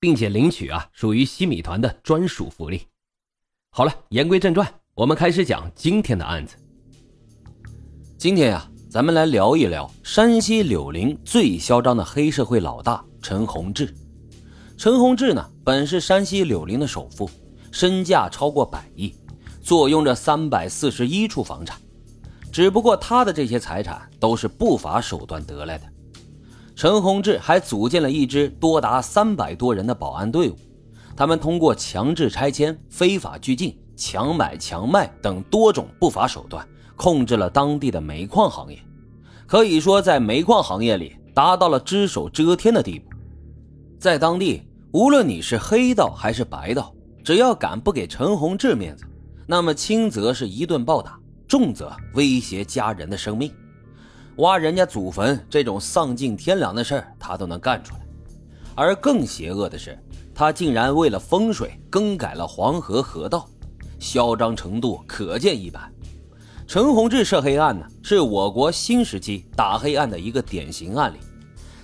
并且领取啊，属于西米团的专属福利。好了，言归正传，我们开始讲今天的案子。今天呀，咱们来聊一聊山西柳林最嚣张的黑社会老大陈洪志。陈洪志呢，本是山西柳林的首富，身价超过百亿，坐拥着三百四十一处房产。只不过他的这些财产都是不法手段得来的。陈洪志还组建了一支多达三百多人的保安队伍，他们通过强制拆迁、非法拘禁、强买强卖等多种不法手段，控制了当地的煤矿行业。可以说，在煤矿行业里达到了只手遮天的地步。在当地，无论你是黑道还是白道，只要敢不给陈洪志面子，那么轻则是一顿暴打，重则威胁家人的生命。挖人家祖坟这种丧尽天良的事儿，他都能干出来。而更邪恶的是，他竟然为了风水更改了黄河河道，嚣张程度可见一斑。陈洪志涉黑案呢，是我国新时期打黑案的一个典型案例。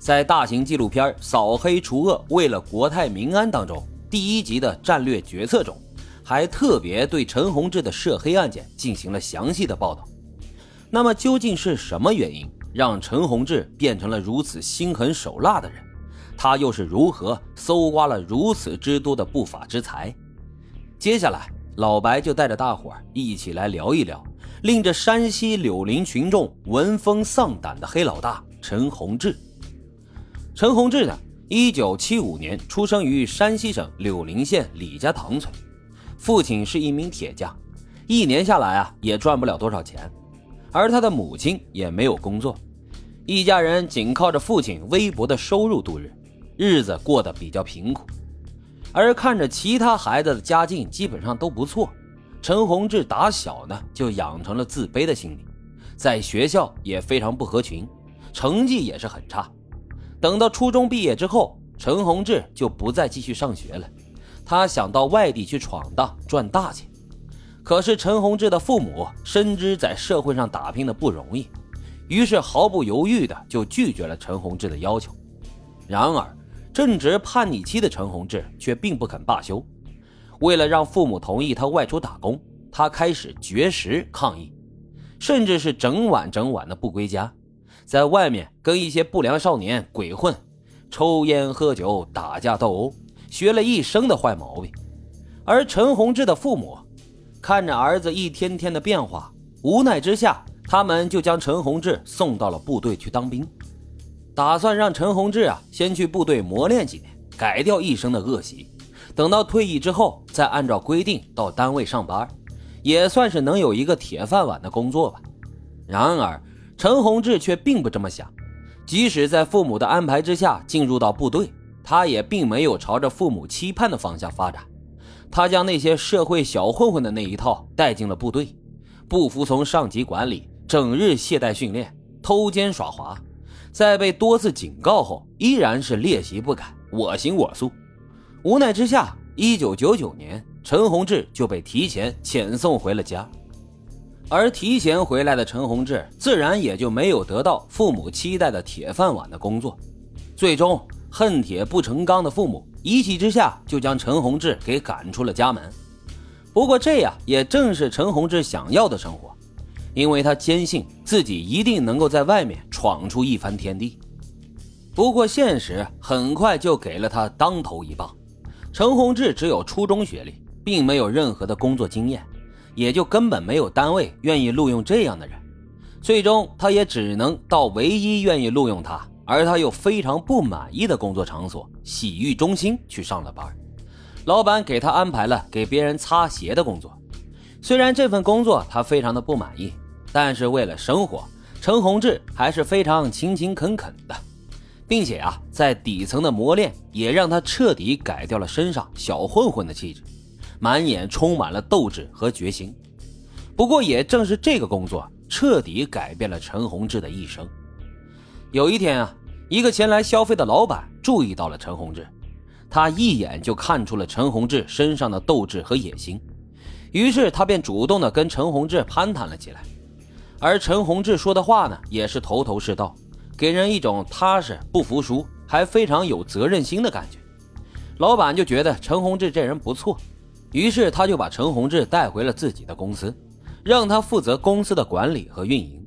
在大型纪录片《扫黑除恶，为了国泰民安》当中，第一集的战略决策中，还特别对陈洪志的涉黑案件进行了详细的报道。那么究竟是什么原因让陈洪志变成了如此心狠手辣的人？他又是如何搜刮了如此之多的不法之财？接下来，老白就带着大伙儿一起来聊一聊，令这山西柳林群众闻风丧胆的黑老大陈洪志。陈洪志呢，一九七五年出生于山西省柳林县李家塘村，父亲是一名铁匠，一年下来啊，也赚不了多少钱。而他的母亲也没有工作，一家人仅靠着父亲微薄的收入度日，日子过得比较贫苦。而看着其他孩子的家境基本上都不错，陈洪志打小呢就养成了自卑的心理，在学校也非常不合群，成绩也是很差。等到初中毕业之后，陈洪志就不再继续上学了，他想到外地去闯荡赚大钱。可是陈洪志的父母深知在社会上打拼的不容易，于是毫不犹豫的就拒绝了陈洪志的要求。然而，正值叛逆期的陈洪志却并不肯罢休。为了让父母同意他外出打工，他开始绝食抗议，甚至是整晚整晚的不归家，在外面跟一些不良少年鬼混，抽烟喝酒、打架斗殴，学了一身的坏毛病。而陈洪志的父母。看着儿子一天天的变化，无奈之下，他们就将陈洪志送到了部队去当兵，打算让陈洪志啊先去部队磨练几年，改掉一生的恶习，等到退役之后再按照规定到单位上班，也算是能有一个铁饭碗的工作吧。然而，陈洪志却并不这么想，即使在父母的安排之下进入到部队，他也并没有朝着父母期盼的方向发展。他将那些社会小混混的那一套带进了部队，不服从上级管理，整日懈怠训练，偷奸耍滑，在被多次警告后，依然是劣习不改，我行我素。无奈之下，一九九九年，陈洪志就被提前遣送回了家。而提前回来的陈洪志，自然也就没有得到父母期待的铁饭碗的工作，最终恨铁不成钢的父母。一气之下，就将陈洪志给赶出了家门。不过，这样也正是陈洪志想要的生活，因为他坚信自己一定能够在外面闯出一番天地。不过，现实很快就给了他当头一棒。陈洪志只有初中学历，并没有任何的工作经验，也就根本没有单位愿意录用这样的人。最终，他也只能到唯一愿意录用他。而他又非常不满意的工作场所——洗浴中心去上了班，老板给他安排了给别人擦鞋的工作。虽然这份工作他非常的不满意，但是为了生活，陈洪志还是非常勤勤恳恳的，并且啊，在底层的磨练也让他彻底改掉了身上小混混的气质，满眼充满了斗志和决心。不过，也正是这个工作彻底改变了陈洪志的一生。有一天啊，一个前来消费的老板注意到了陈洪志，他一眼就看出了陈洪志身上的斗志和野心，于是他便主动的跟陈洪志攀谈了起来。而陈洪志说的话呢，也是头头是道，给人一种踏实、不服输，还非常有责任心的感觉。老板就觉得陈洪志这人不错，于是他就把陈洪志带回了自己的公司，让他负责公司的管理和运营，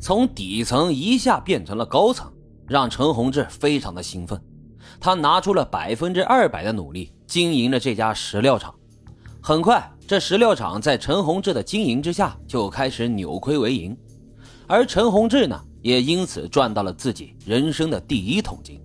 从底层一下变成了高层，让陈洪志非常的兴奋。他拿出了百分之二百的努力经营了这家石料厂，很快，这石料厂在陈洪志的经营之下就开始扭亏为盈，而陈洪志呢，也因此赚到了自己人生的第一桶金。